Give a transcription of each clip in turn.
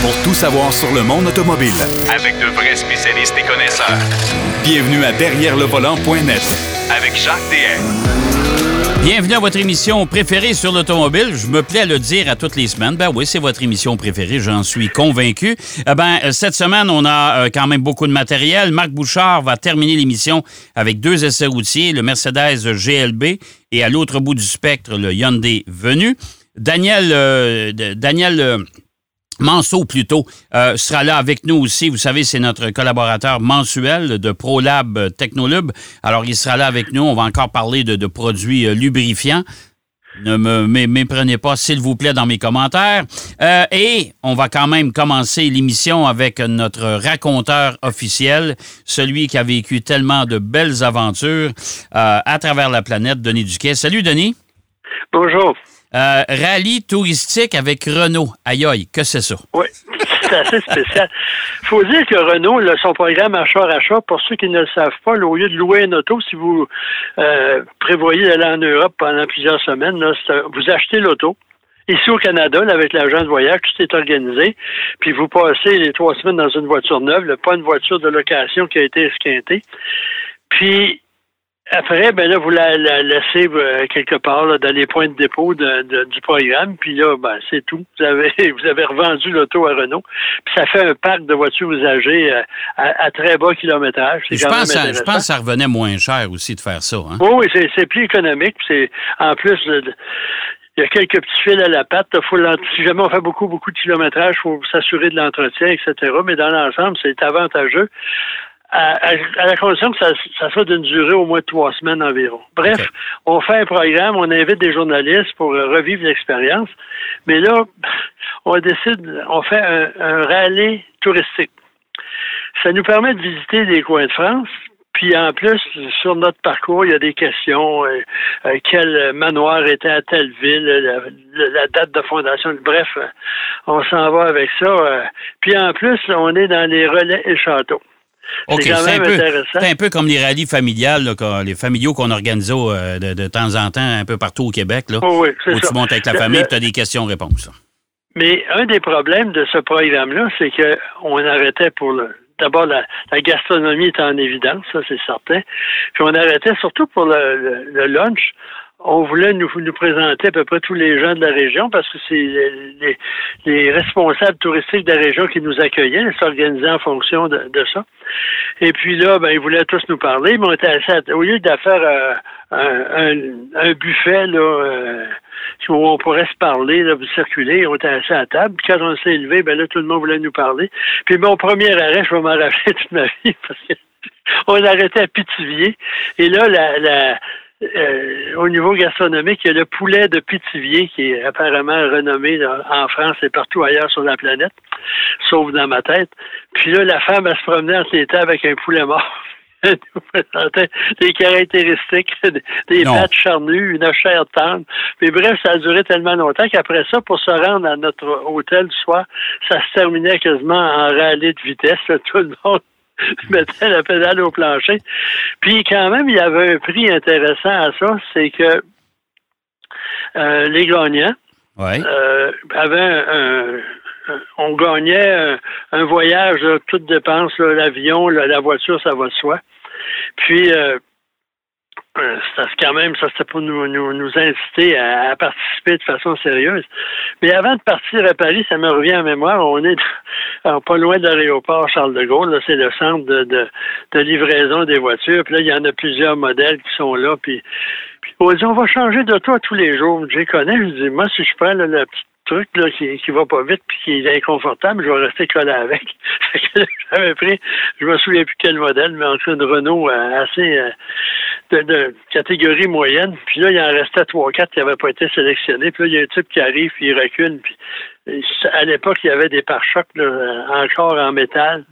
pour tout savoir sur le monde automobile. Avec de vrais spécialistes et connaisseurs. Bienvenue à Derrière le volant.net Avec Jacques DM. Bienvenue à votre émission préférée sur l'automobile. Je me plais à le dire à toutes les semaines. Ben oui, c'est votre émission préférée, j'en suis convaincu. Eh ben, euh, cette semaine, on a euh, quand même beaucoup de matériel. Marc Bouchard va terminer l'émission avec deux essais routiers, le Mercedes GLB et à l'autre bout du spectre, le Hyundai Venu. Daniel, euh, Daniel euh, Manceau plutôt euh, sera là avec nous aussi. Vous savez, c'est notre collaborateur mensuel de ProLab Technolub. Alors, il sera là avec nous. On va encore parler de, produits lubrifiants. Ne me méprenez pas, s'il vous plaît, dans mes commentaires. et on va quand même commencer l'émission avec notre raconteur officiel, celui qui a vécu tellement de belles aventures à travers la planète, Denis Duquet. Salut, Denis. Bonjour. Euh, rallye touristique avec Renault. Aïe aïe, que c'est ça? Oui, c'est assez spécial. Faut dire que Renault, son programme achat-achat, pour ceux qui ne le savent pas, au lieu de louer une auto, si vous euh, prévoyez d'aller en Europe pendant plusieurs semaines, vous achetez l'auto. Ici au Canada, avec l'agent de voyage, tout est organisé. Puis vous passez les trois semaines dans une voiture neuve, pas une voiture de location qui a été esquintée. Puis après, ben là, vous la, laissez euh, quelque part dans les points de dépôt du programme, puis là, ben, c'est tout. Vous avez vous avez revendu l'auto à Renault. Puis ça fait un parc de voitures usagées euh, à, très bas kilométrage. Je pense, je pense que ça revenait moins cher aussi de faire ça. Hein? Oui, oui, c'est plus économique. C'est en plus il y a quelques petits fils à la patte. Faut si jamais on fait beaucoup, beaucoup de kilométrage, il faut s'assurer de l'entretien, etc. Mais dans l'ensemble, c'est avantageux à, la condition que ça, ça soit d'une durée au moins de trois semaines environ. Bref, on fait un programme, on invite des journalistes pour revivre l'expérience, mais là, on décide, on fait un, un rallye touristique. Ça nous permet de visiter des coins de France, puis en plus, sur notre parcours, il y a des questions. Euh, euh, quel manoir était à telle ville, la, date de fondation. Bref, on s'en va avec ça. Euh. Puis en plus, on est dans les relais et châteaux. C'est un, peu, un peu comme les rallyes familiales, les familiaux qu'on organise euh, de, temps en temps un peu partout au Québec, là, oh oui, où tu montes avec la famille et tu as des questions-réponses. Mais un des problèmes de ce programme-là, c'est qu'on arrêtait pour le. D'abord, la, gastronomie est en évidence, ça c'est certain. Puis on arrêtait surtout pour le lunch on voulait nous, présenter à peu près tous les gens de la région parce que c'est les, responsables touristiques de la région qui nous accueillaient, s'organisaient en fonction de, ça. Et puis là, ben, ils voulaient tous nous parler, mais on était assez, au lieu de faire euh, un, buffet là, euh, où on pourrait se parler, là, circuler, on était assis à table. Puis quand on s'est élevé, ben là, tout le monde voulait nous parler. Puis mon premier arrêt, je vais m'en rappeler toute ma vie parce que on arrêtait à Pithiviers. Et là, la euh, au niveau gastronomique, il y a le poulet de Pithiviers qui est apparemment renommé en France et partout ailleurs sur la planète, sauf dans ma tête. Puis là, la femme, elle se promenait entre les tables avec un poulet mort. Elle nous présentait des caractéristiques, des pattes charnues, une chair tendre. Mais bref, ça a duré tellement longtemps qu'après ça, pour se rendre à notre hôtel du soir, ça se terminait quasiment en rallye de vitesse. Tout le monde mettait la pédale au plancher. Puis quand même, il y avait un prix intéressant à ça, c'est que euh, les gagnants euh, avaient un, on gagnait un, voyage, toute dépense, l'avion, la voiture, ça va de soi. Puis euh, euh, c'est quand même, ça c'était pour nous, nous, inciter à, participer de façon sérieuse. Mais avant de partir à Paris, ça me revient en mémoire, on est pas loin de l'aéroport Charles de Gaulle, c'est le centre de, de, livraison des voitures, puis là, il y en a plusieurs modèles qui sont là, puis, puis on dit, on va changer de toi tous les jours. Je connais, je dis, moi, si je prends la petite truc là, qui, qui va pas vite puis qui est inconfortable, je vais rester collé avec. J'avais pris, je me souviens plus quel modèle, mais en tout une Renault euh, assez euh, de, catégorie moyenne. Puis là, il en restait trois, quatre qui n'avaient pas été sélectionnés. Puis là, il y a un type qui arrive, puis il recule. Puis à l'époque, il y avait des pare-chocs encore en métal.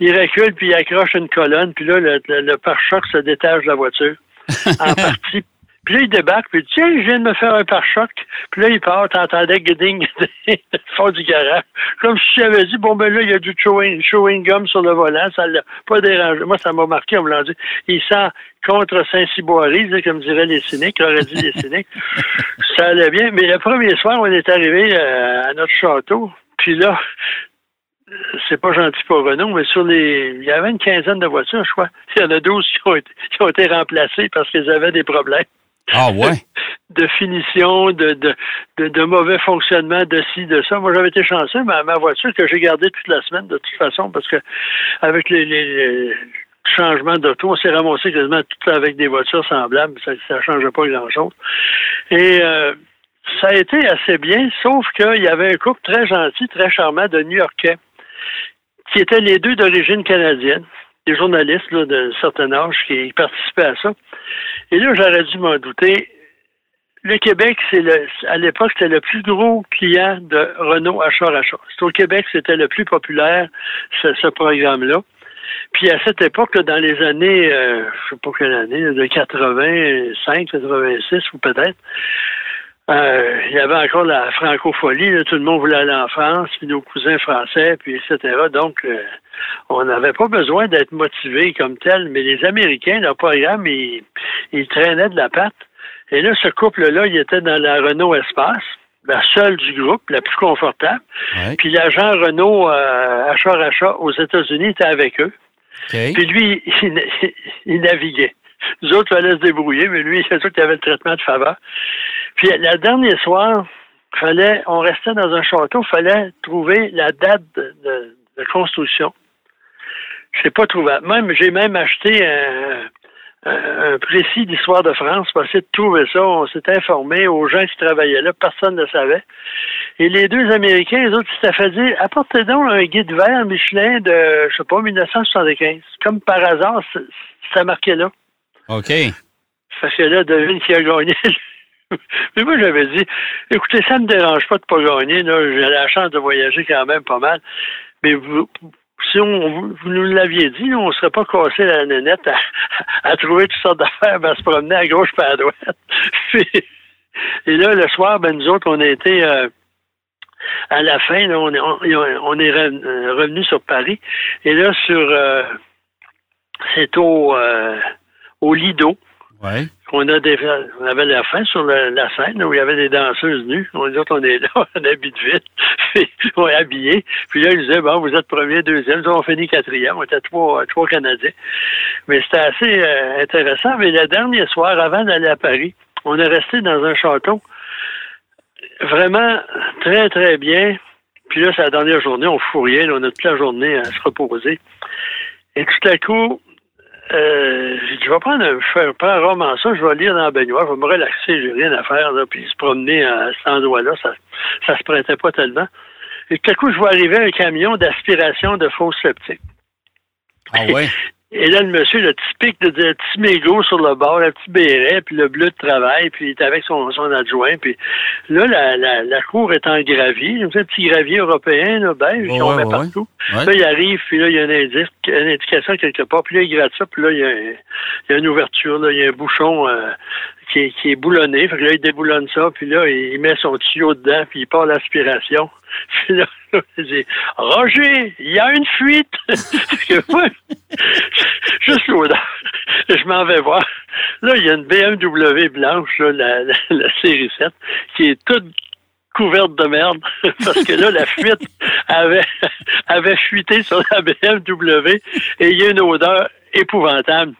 Il recule, puis il accroche une colonne. Puis là, le, le pare-choc se détache de la voiture en partie. Puis là, il débarque, puis tiens, je viens de me faire un pare-choc. Puis là, il part, t'entendais guiding le fond du garage. Comme si j'avais dit, bon, ben là, il y a du chewing, chewing gum sur le volant, ça l'a pas dérangé. Moi, ça m'a marqué, on me l'a dit. Il sent contre Saint-Cyboiry, comme diraient les cyniques, aurait dit les cyniques. ça allait bien. Mais le premier soir, on est arrivé euh, à notre château. Puis là, c'est pas gentil pour Renault, mais sur les. Il y avait une quinzaine de voitures, je crois. Il y en a 12 qui ont été, qui ont été remplacées parce qu'ils avaient des problèmes. Ah ouais? de finition, de, de, de, mauvais fonctionnement, de ci, de ça. Moi, j'avais été chanceux, ma, ma voiture que j'ai gardée toute la semaine, de toute façon, parce que avec les, les, les changements d'auto, on s'est ramassé quasiment tout avec des voitures semblables. Ça ne changeait pas grand-chose. Et euh, ça a été assez bien, sauf qu'il y avait un couple très gentil, très charmant de New-Yorkais, qui étaient les deux d'origine canadienne, des journalistes de certain âge qui participaient à ça. Et là, j'aurais dû m'en douter. Le Québec, c'est le, à l'époque, c'était le plus gros client de Renault achat-achat. C'est au Québec, c'était le plus populaire, ce, ce programme-là. Puis à cette époque, dans les années, euh, je sais pas quelle année, de 85, 86 ou peut-être, euh, il y avait encore la francophonie, là, tout le monde voulait aller en France, puis nos cousins français, puis etc. Donc, euh, on n'avait pas besoin d'être motivé comme tel, mais les Américains, leur programme, ils, ils traînaient de la patte. Et là, ce couple-là, il était dans la Renault Espace, la seule du groupe, la plus confortable. Ouais. Puis l'agent Renault euh, achat-achat aux États-Unis était avec eux. Puis lui, il, il naviguait. Nous autres, fallait se débrouiller, mais lui, c'est sûr qu'il avait le traitement de faveur. Puis la dernière soir, fallait, on restait dans un château, fallait trouver la date de, de, de construction. Je sais pas trouvé. Même, j'ai même acheté un, un, un précis d'histoire de France pour essayer de trouver ça. On s'est informé aux gens qui travaillaient là, personne ne savait. Et les deux Américains, les autres, ils s'étaient fait dire apportez donc un guide vert Michelin de, je sais pas, 1975. Comme par hasard, ça marquait là. OK. Parce que là, devine qui a gagné. Mais moi, j'avais dit, écoutez, ça me dérange pas de pas gagner. J'ai la chance de voyager quand même pas mal. Mais vous, si on, vous, nous l'aviez dit, là, on ne serait pas cassé la nénette à, trouver toutes sortes d'affaires, à se promener à gauche pas à droite. Et là, le soir, ben, nous autres, on a été euh, à la fin, là, on est, on, est euh, revenu sur Paris. Et là, sur euh, c'est au, au Lido. On, a des, on avait la fin sur la, scène où il y avait des danseuses nues. On dit on est là, on habite vite, on est habillé. Puis là, ils disaient, bon, vous êtes premier, deuxième, on finit quatrième, on était trois, Canadiens. Mais c'était assez euh, intéressant. Mais le dernier soir, avant d'aller à Paris, on est resté dans un château vraiment très, très bien. Puis là, c'est la dernière journée, on fout rien, on a toute la journée à se reposer. Et tout à coup, euh, j'ai dit, je vais prendre un, je vais prendre un roman ça, je vais lire dans la baignoire, je vais me relaxer, j'ai rien à faire, là, puis se promener à cet endroit-là, ça, ça se prêtait pas tellement. Et tout à coup, je vois arriver un camion d'aspiration de fausses sceptiques. Ah ouais? Et là, le monsieur, le typique de, de petit mégot sur le bord, le petit béret, puis le bleu de travail, puis il est avec son, son adjoint. Puis là, la, la, la cour est en gravier, un petit gravier européen, là, beige, Ouais, met ouais. partout. Ouais. Là, il arrive, puis là, il y a un indice, une indication quelque part, puis là, il gratte ça, puis là, il y a, il y a une ouverture, là, il y a un bouchon euh, qui, est, qui est boulonné, fait que là, il déboulonne ça, puis là, il met son tuyau dedans, puis il part l'aspiration. Puis là, il dit Roger, il y a une fuite! Juste l'odeur. Je m'en vais voir. Là, il y a une BMW blanche, là, la, la, la série 7, qui est toute couverte de merde. Parce que là, la fuite avait, avait fuité sur la BMW et il y a une odeur épouvantable.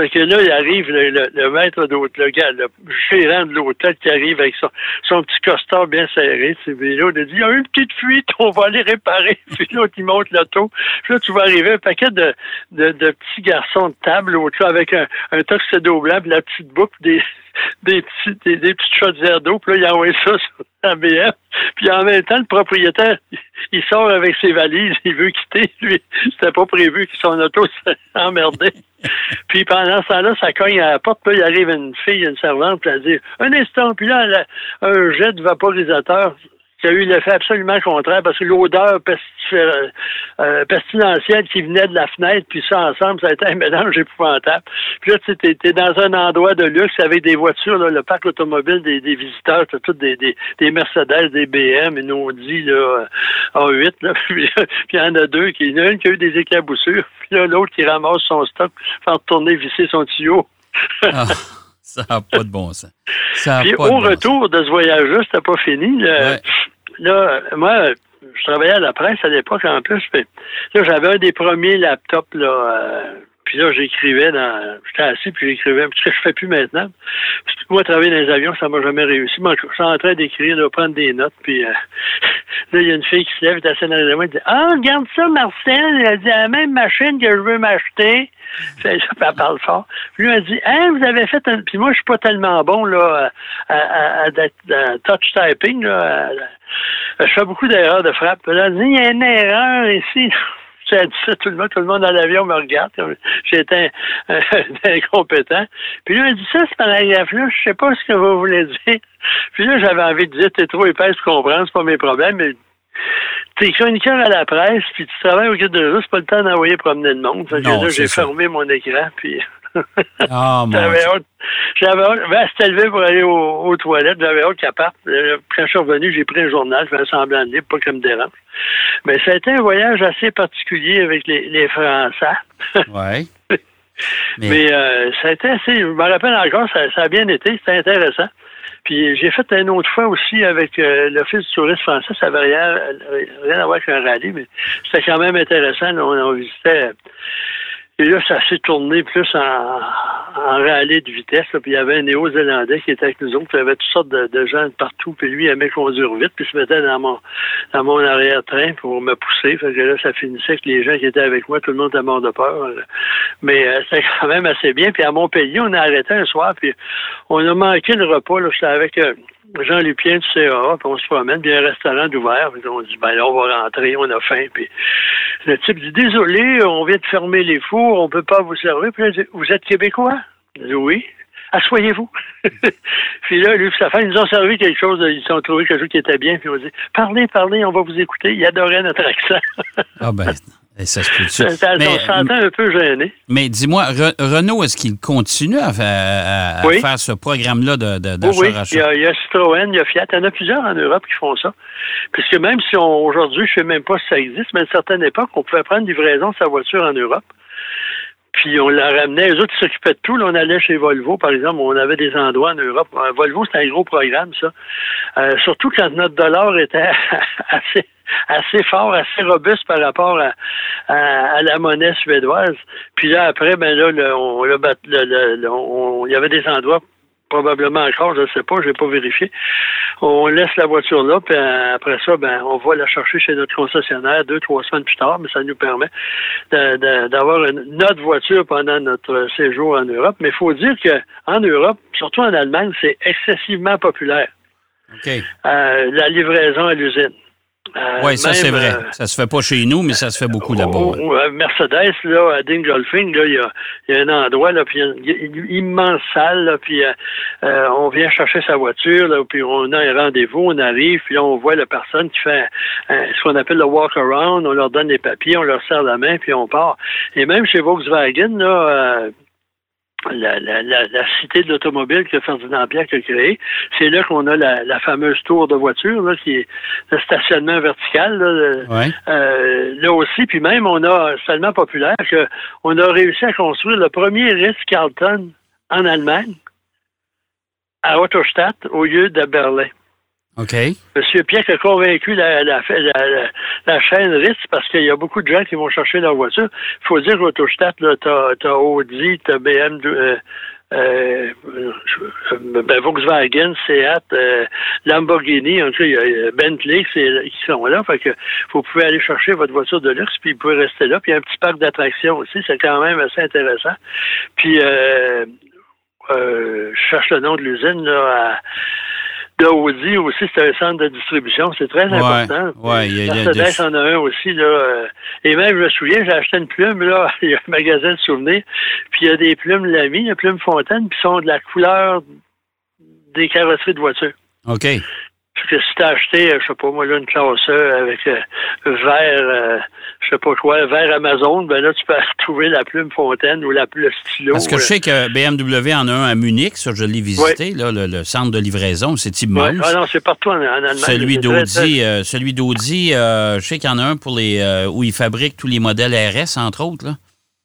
Fait que là, il arrive le, maître d'hôtel, le gars, le gérant de l'hôtel qui arrive avec son, son petit costard bien serré. Puis là, il dit, il y a une petite fuite, on va aller réparer. Puis l'autre, il monte l'auto. Puis là, tu vas arriver un paquet de, de, de petits garçons de table, l'autre avec un, un tuxedo blanc, puis la petite boucle, des, des, petits, des, des petites chaudières d'eau. Puis là, il envoie ça sur la BM. Puis en même temps, le propriétaire, il sort avec ses valises, il veut quitter. Lui, c'était pas prévu que son auto s'emmerdait. Puis pendant ce temps-là, ça cogne à la porte, puis là, il arrive une fille, une servante, puis elle dit Un instant, puis là, elle a un jet de vaporisateur qui a eu l'effet absolument contraire parce que l'odeur euh, euh, pestilentielle qui venait de la fenêtre, puis ça ensemble, ça a été un mélange épouvantable. Puis là, tu t'es, dans un endroit de luxe avec des voitures, là, le parc automobile des, des visiteurs, t'as toutes des, des, des Mercedes, des BM, une Audi là, A8, là, puis puis il y en a deux, qui, il y en a une qui a eu des éclaboussures, puis là, l'autre qui ramasse son stock, faire tourner, visser son tuyau. Ah, ça n'a pas de bon sens. Ça a Puis pas de au bon retour de ce voyage-là, c'était pas fini. Ouais. Là, moi, je travaillais à la presse à l'époque en plus. Puis, là, j'avais un des premiers laptops là. euh, puis là, j'écrivais dans. J'étais assis puis j'écrivais. Ce que je fais plus maintenant. Parce que moi, travailler dans les avions, ça m'a jamais réussi. Moi, je suis en train d'écrire, de prendre des notes. Puis euh, là, il y a une fille qui se lève, elle dans les moi, elle dit Ah, regarde ça, Marcel. Elle dit la même machine que je veux m'acheter. Fait elle parle fort. Puis lui, elle dit Hein, vous avez fait un. Puis moi, je suis pas tellement bon là, à, à, à- à- touch typing. Là, je fais beaucoup d'erreurs de frappe. Là, elle dit Il y a une erreur ici. J'ai dit ça, tout le monde, tout le monde dans l'avion me regarde. J'étais un- un- incompétent. Puis là, elle dit ça, ce paragraphe-là, je sais pas ce que vous voulez dire. Puis là, j'avais envie de dire, t'es trop épaisse pour comprendre, c'est pas mes problèmes, mais t'es chroniqueur à la presse, puis tu travailles au guide de réseau, c'est pas le temps d'envoyer promener le monde. J'ai fermé mon écran, puis Ah, j'avais hâte. J'avais hâte. Ben, c'était levé pour aller aux, aux toilettes. J'avais hâte qu'elle parte. Euh, Quand je suis revenu, j'ai pris un journal. Je un semblant de livre, pas qu'elle me dérange. Mais ça a été un voyage assez particulier avec les, les Français. Ouais. Mais, Mais euh, ça a été assez. Je me rappelle encore, ça, ça a bien été. C'était intéressant. Puis j'ai fait une autre fois aussi avec euh, l'Office du tourisme français. Ça n'avait rien, rien à voir avec un rallye, mais c'était quand même intéressant. On, on visitait. Et là, ça s'est tourné plus en, en rallye de vitesse. là. Puis il y avait un Néo-Zélandais qui était avec nous autres. Il y avait toutes sortes de, de gens partout. Puis lui, il aimait conduire vite. Puis il se mettait dans mon, dans mon arrière-train pour me pousser. Fait que là, ça finissait que les gens qui étaient avec moi, tout le monde était mort de peur. Mais euh, c'était quand même assez bien. Puis à Montpellier, on a arrêté un soir. Puis on a manqué le repas. Là. J'étais avec euh, Jean Lupien du CAA. Puis on se promène. Puis il y a un restaurant d'ouvert. Puis on dit, ben là, on va rentrer. On a faim. Puis le type dit, désolé, on vient de fermer les fours. On peut pas vous servir. Puis là, il dit, vous êtes Québécois? Je dis, oui. Assoyez-vous. puis là, lui sa femme, ils nous ont servi quelque chose, ils ont trouvé quelque chose qui était bien, puis ils ont dit Parlez, parlez, on va vous écouter. Ils adoraient notre accent. ah ben, eh, ça se peut ça. Ça- Mais, on se sentait un peu gêné. mais dis-moi, Re- Renault, est-ce qu'il continue à, fa- à- à Oui. faire ce programme-là de, de, Oui, oui. Il y, a, il y a Citroën, il y a Fiat. Il y en a plusieurs en Europe qui font ça. Puisque même si aujourd'hui, je ne sais même pas si ça existe, mais à une certaine époque, on pouvait prendre livraison de sa voiture en Europe. Puis on la ramenait, les autres ils s'occupaient de tout. Là, on allait chez Volvo, par exemple, on avait des endroits en Europe. Euh, Volvo, c'était un gros programme, ça. Euh, surtout quand notre dollar était assez assez fort, assez robuste par rapport à, à, à la monnaie suédoise. Puis là, après, ben là, le, on, le, le- il y avait des endroits probablement encore, je ne sais pas, je n'ai pas vérifié. On laisse la voiture là, puis euh, après ça, ben, on va la chercher chez notre concessionnaire deux, trois semaines plus tard, mais ça nous permet d'avoir notre voiture pendant notre séjour en Europe. Mais il faut dire qu'en Europe, surtout en Allemagne, c'est excessivement populaire, euh, la livraison à l'usine. Euh, Oui, ça, c'est vrai. euh, Ça se fait pas chez nous, mais ça se fait beaucoup là-bas. au- au- à Mercedes, là, à Dingolfing, là, il y a, il y a un endroit, là, puis il y a une, immense salle, là, puis euh, euh, on vient chercher sa voiture, là, puis on a un rendez-vous, on arrive, puis là, on voit la personne qui fait euh, ce qu'on appelle le walk-around, on leur donne les papiers, on leur serre la main, puis on part. Et même chez Volkswagen, là, euh, la, la, la, la cité de l'automobile que Ferdinand Pierre a créée, c'est là qu'on a la, la fameuse tour de voiture, là, qui est le stationnement vertical, là, Ouais. euh, là aussi, puis même, on a c'est tellement populaire qu'on a réussi à construire le premier Ritz-Carlton en Allemagne, à Ottostadt, au lieu de Berlin. OK. Monsieur Pierre a convaincu la, la, la, chaîne Ritz parce qu'il y a beaucoup de gens qui vont chercher leur voiture. Il faut dire qu'Autostadt, là, t'as, t'as Audi, BMW, euh, euh, euh, ben, Volkswagen, Seat, euh, Lamborghini, il y a Bentley c'est- qui sont là. Fait que vous pouvez aller chercher votre voiture de luxe, puis vous pouvez rester là. Puis il y a un petit parc d'attractions aussi, c'est quand même assez intéressant. Puis euh, euh, je cherche le nom de l'usine là, à de Audi aussi, c'est un centre de distribution. C'est très Ouais, important. ouais, il y a- il y a Mercedes des- en a un aussi. Là, euh, et même, je me souviens, j'ai acheté une plume, là, il y a un magasin de souvenirs, puis il y a des plumes Lamy, il y a plumes Fontaine, puis sont de la couleur des carrosseries de voitures. OK. Parce que si t'as acheté, euh, je sais pas moi, là, une classe E avec euh, vert, euh, je sais pas quoi, vert Amazon, ben là, tu peux trouver la plume Fontaine ou la, le stylo. Parce que je euh, sais que BMW en a un à Munich, ça, je l'ai visité, là, le, le centre de livraison, c'est immense. Ah non, c'est partout en, en Allemagne. Celui d'Audi, euh, celui d'Audi, je sais qu'il y en a un pour les où ils fabriquent tous les modèles RS, entre autres. Là.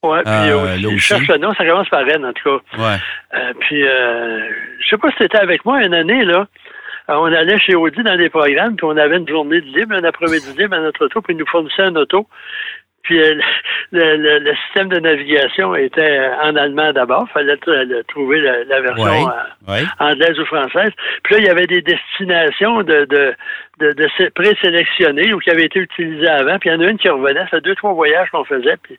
Ouais, puis Euh, aussi, je cherche le nom, ça commence par Rennes, en tout cas. Ouais. Euh, puis, euh, je sais pas si tu étais avec moi une année, là. On allait chez Audi dans des programmes, puis on avait une journée de libre, un après-midi libre à notre auto, puis ils nous fournissaient un auto. Puis euh, le, le, le, système de navigation était euh, en allemand d'abord. Fallait trouver la, la version euh, anglaise ou française. Puis là, il y avait des destinations de, de, de, de sé- présélectionnées ou qui avaient été utilisées avant. Puis il y en a une qui revenait. Ça fait deux, trois voyages qu'on faisait. Puis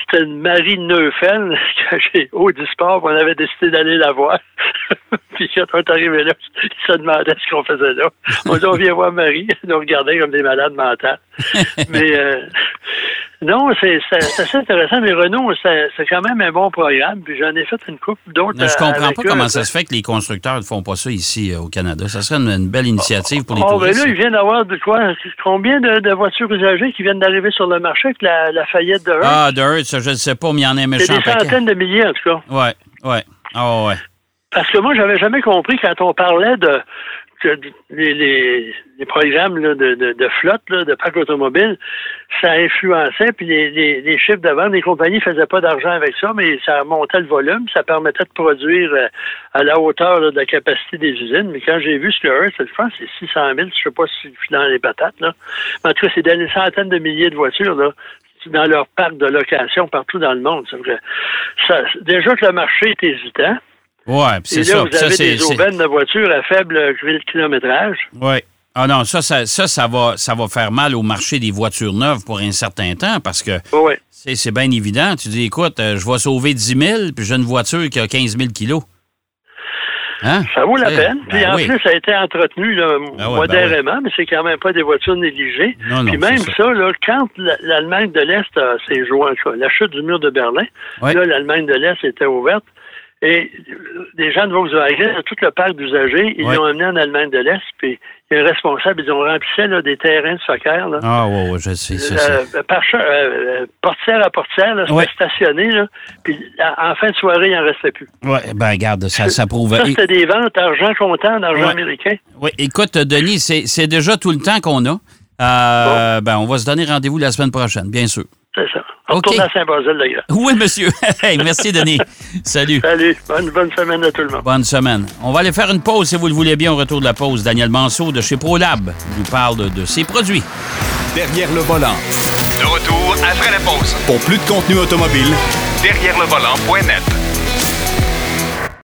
c'était une Marie Neufeld que j'ai au Sport. puis On avait décidé d'aller la voir. puis quand on est arrivé là, ils se demandaient ce qu'on faisait là. On dit, on vient voir Marie. Ils nous regardaient comme des malades mentales. Mais euh, non, c'est c'est- c'est assez intéressant. Mais Renault, c'est c'est quand même un bon programme. Puis j'en ai fait une coupe d'autres. Mais je euh, comprends pas eux. comment ça se fait que les constructeurs ne font pas ça ici euh, au Canada. Ça serait une, une belle initiative pour les Oh, ben là, ils viennent d'avoir de quoi? Combien de, de voitures usagées qui viennent d'arriver sur le marché avec la, la faillite de Hertz? ah, de Hertz, ça, je ne sais pas, mais il y en a un c'est méchant des paquet. centaines de milliers, en tout cas. Ouais, ouais. Ah, ouais. Parce que moi, j'avais jamais compris quand on parlait de les, les, programmes de, flotte, de parc automobile, ça influençait, puis les, chiffres de vente, les compagnies faisaient pas d'argent avec ça, mais ça montait le volume, ça permettait de produire euh, à la hauteur de la capacité des usines. Mais quand j'ai vu ce que Hertz, je pense c'est 600 000, je sais pas si suis dans les patates, là. Mais en tout cas, c'est des centaines de milliers de voitures, dans leur parc de location partout dans le monde. C'est déjà que le marché est hésitant, Ouais, puis c'est ça. vous avez des aubaines de voitures à faible kilométrage. Ouais. Ah non, ça, ça, ça, ça va, ça va faire mal au marché des voitures neuves pour un certain temps parce que Oui, c'est, bien évident. Tu dis, écoute, euh, je vais sauver 10 000 puis j'ai une voiture qui a 15 000 kilos. Hein? ça vaut la Eh, peine. Puis ben en oui. plus, ça a été entretenu là, Ben ouais, modérément, mais c'est quand même pas des voitures négligées. Non, non, Puis même ça, là, quand l'Allemagne de l'Est a ses joints, en tout cas, la chute du mur de Berlin, là, l'Allemagne de l'Est était ouverte. Et euh, des gens de Volkswagen, tout le parc d'usagers, ils Ouais. l'ont amené en Allemagne de l'Est. Puis il y a un responsable, ils ont rempli là, des terrains de soccer. Là. Ah, ouais, ouais, je sais. Ça, Euh, par euh, portière à portière, là, Ouais. stationné, là, puis en fin de soirée, il n'en restait plus. Ouais, ben, regarde, ça, ça prouve. Ça, c'était des ventes d'argent comptant, d'argent Ouais. américain. Oui, écoute, Denis, c'est, c'est déjà tout le temps qu'on a. Euh, ben, on va se donner rendez-vous la semaine prochaine, bien sûr. C'est ça. Retourne à Saint-Basile. Oui, monsieur. Hey, merci, Denis. Salut. Salut. Bonne, bonne semaine à tout le monde. Bonne semaine. On va aller faire une pause si vous le voulez bien au retour de la pause. Daniel Manceau de chez ProLab nous parle de, de ses produits. Derrière le volant. De retour après la pause. Pour plus de contenu automobile, Derrière le volant.net.